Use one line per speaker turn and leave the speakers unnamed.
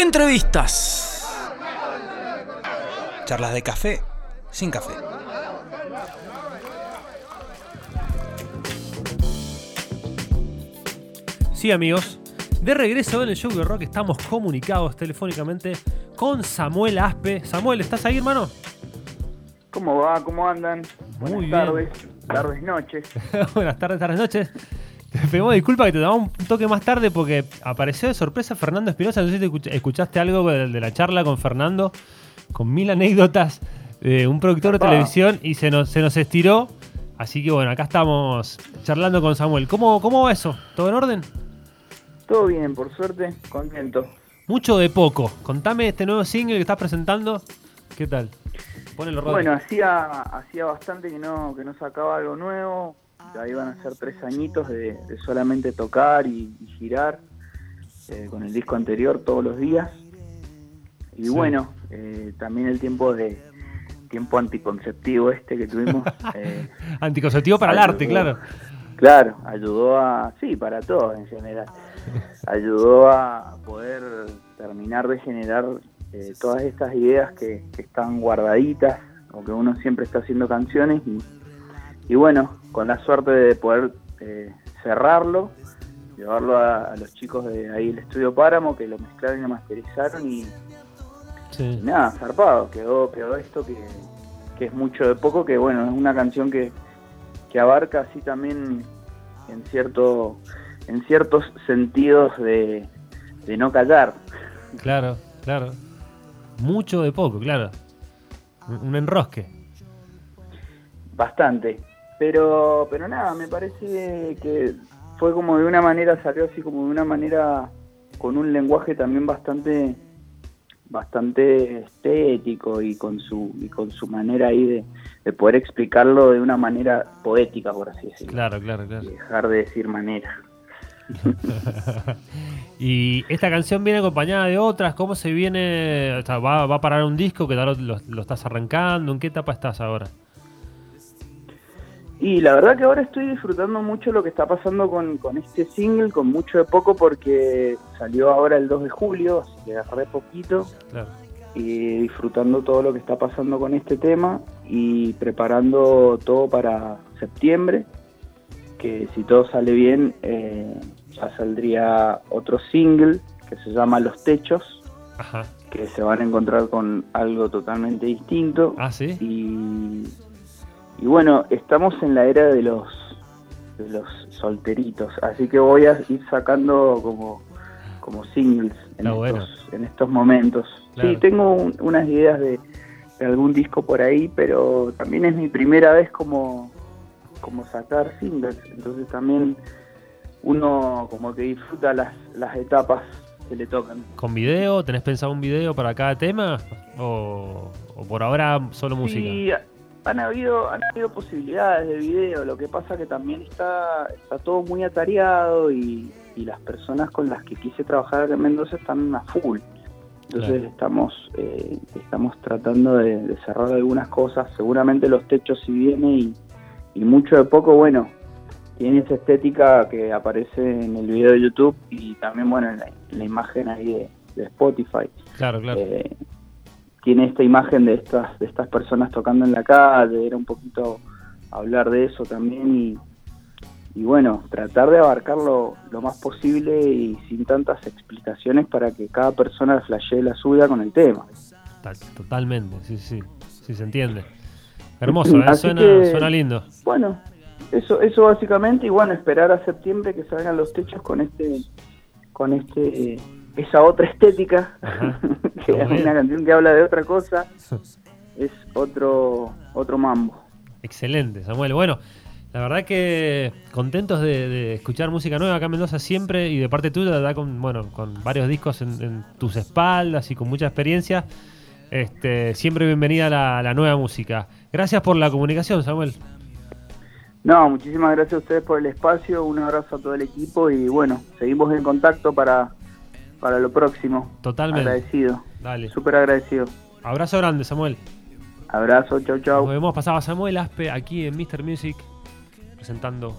Entrevistas. Charlas de café sin café.
Sí, amigos. De regreso en el show de rock estamos comunicados telefónicamente con Samuel Aspe. Samuel, ¿estás ahí, hermano?
¿Cómo va? ¿Cómo andan?
Muy
Buenas
bien.
tardes, tardes, noches.
Buenas tardes, tardes, noches. Te pedimos disculpas que te damos un toque más tarde porque apareció de sorpresa Fernando Espinosa. No sé si te escuch- escuchaste algo de, la charla con Fernando, con mil anécdotas de un productor de televisión y se nos, se nos estiró. Así que bueno, acá estamos charlando con Samuel. ¿Cómo, ¿Cómo va eso? ¿Todo en orden?
Todo bien, por suerte, contento.
Mucho de poco. Contame este nuevo single que estás presentando. ¿Qué tal? Ponelo, Rodri.
Bueno, hacía hacía bastante que no que no sacaba algo nuevo. Ya iban a ser tres añitos de, de solamente tocar y, y girar eh, con el disco anterior todos los días. Y
Sí.
bueno, eh, también el tiempo de tiempo anticonceptivo este que tuvimos. eh,
Anticonceptivo para el arte, claro.
Claro, ayudó a, sí, para todos en general, ayudó a poder terminar de generar eh, todas estas ideas que, que están guardaditas, o que uno siempre está haciendo canciones, y, y bueno, con la suerte de poder eh, cerrarlo, llevarlo a, a los chicos de ahí el estudio Páramo, que lo mezclaron y lo masterizaron, y,
Sí.
y nada, zarpado, quedó, quedó esto que, que es mucho de poco, que bueno, es una canción que, que abarca así también en cierto en ciertos sentidos de, de no callar.
Claro, claro. Mucho de poco, claro. Un un enrosque.
Bastante. Pero, pero nada, me parece que fue como de una manera, salió así como de una manera con un lenguaje también bastante bastante estético y con su y con su manera ahí de, de poder explicarlo de una manera poética por así decirlo
Claro, claro, claro.
dejar de decir manera
y esta canción viene acompañada de otras. ¿Cómo se viene? O sea, ¿va, va a parar un disco que lo estás arrancando? ¿En qué etapa estás ahora?
Y la verdad que ahora estoy disfrutando mucho lo que está pasando con, con este single, con mucho de poco, porque salió ahora el 2 de julio, así que agarré poquito,
Claro.
y disfrutando todo lo que está pasando con este tema y preparando todo para septiembre, que si todo sale bien, eh, ya saldría otro single que se llama Los Techos,
Ajá.
que se van a encontrar con algo totalmente distinto.
Ah, sí.
Y, y bueno, estamos en la era de los de los solteritos, así que voy a ir sacando como, como singles en, estos,
bueno.
en estos momentos.
Claro.
Sí, tengo un- unas ideas de, de algún disco por ahí, pero también es mi primera vez como, como sacar singles, entonces también uno como que disfruta las, las etapas que le tocan.
¿Con video? ¿Tenés pensado un video para cada tema? ¿O, o por ahora solo música?
Han habido, han habido posibilidades de video, lo que pasa que también está, está todo muy atareado y, y las personas con las que quise trabajar en Mendoza están a full. Entonces
Claro.
estamos eh, estamos tratando de, de cerrar algunas cosas, seguramente los techos si viene y, y mucho de poco, bueno, tiene esa estética que aparece en el video de YouTube y también, bueno, en la, en la imagen ahí de, de Spotify
Claro, claro.
eh, tiene esta imagen de estas de estas personas tocando en la calle, era un poquito hablar de eso también y, y bueno, tratar de abarcarlo lo más posible y sin tantas explicaciones para que cada persona flashee la suya con el tema.
Ta- Totalmente, sí, sí. Sí, se entiende. Hermoso, ¿eh? Suena,
que-
suena lindo.
Bueno, eso eso básicamente y bueno, esperar a septiembre que salgan los techos con este con este esa otra estética, que es una canción que habla de otra cosa, es otro otro mambo.
Excelente, Samuel. Bueno, la verdad que contentos de, de escuchar música nueva acá en Mendoza siempre y de parte tuya, verdad, con, bueno, con varios discos en, en tus espaldas y con mucha experiencia. Este, siempre bienvenida a la, la nueva música. Gracias por la comunicación, Samuel.
No, muchísimas gracias a ustedes por el espacio, un abrazo a todo el equipo y bueno, seguimos en contacto para, para lo próximo.
Totalmente.
Agradecido,
Dale.
súper agradecido.
Abrazo grande, Samuel.
Abrazo, chau chau.
Nos vemos. Pasaba Samuel Aspe aquí en Mr. Music presentando